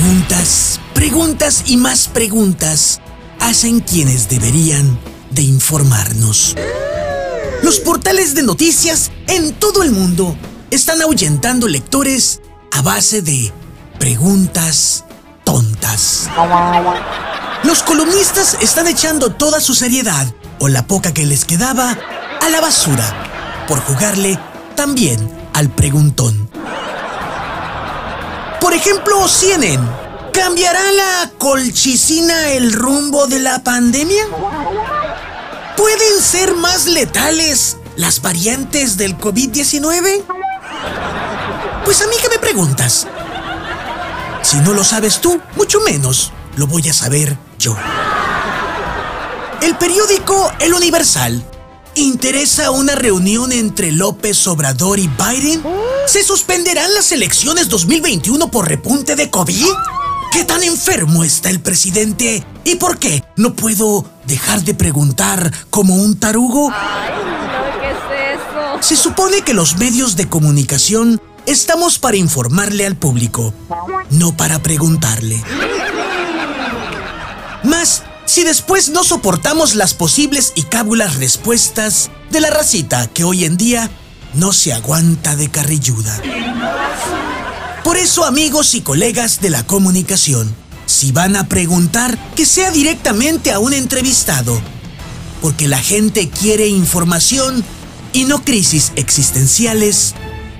Preguntas, preguntas y más preguntas hacen quienes deberían de informarnos. Los portales de noticias en todo el mundo están ahuyentando lectores a base de preguntas tontas. Los columnistas están echando toda su seriedad o la poca que les quedaba a la basura por jugarle también al preguntón. Por ejemplo, CNN. ¿Cambiará la colchicina el rumbo de la pandemia? ¿Pueden ser más letales las variantes del COVID-19? Pues a mí que me preguntas. Si no lo sabes tú, mucho menos lo voy a saber yo. El periódico El Universal interesa una reunión entre López Obrador y Biden. ¿Se suspenderán las elecciones 2021 por repunte de COVID? ¿Qué tan enfermo está el presidente? ¿Y por qué no puedo dejar de preguntar como un tarugo? Ay, no, ¿qué es eso? Se supone que los medios de comunicación estamos para informarle al público, no para preguntarle. Más, si después no soportamos las posibles y cábulas respuestas de la racita que hoy en día no se aguanta de carrilluda. Por eso, amigos y colegas de la comunicación, si van a preguntar, que sea directamente a un entrevistado, porque la gente quiere información y no crisis existenciales,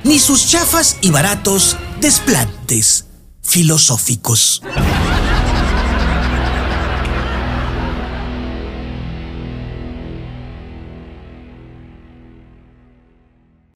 ni sus chafas y baratos desplantes filosóficos.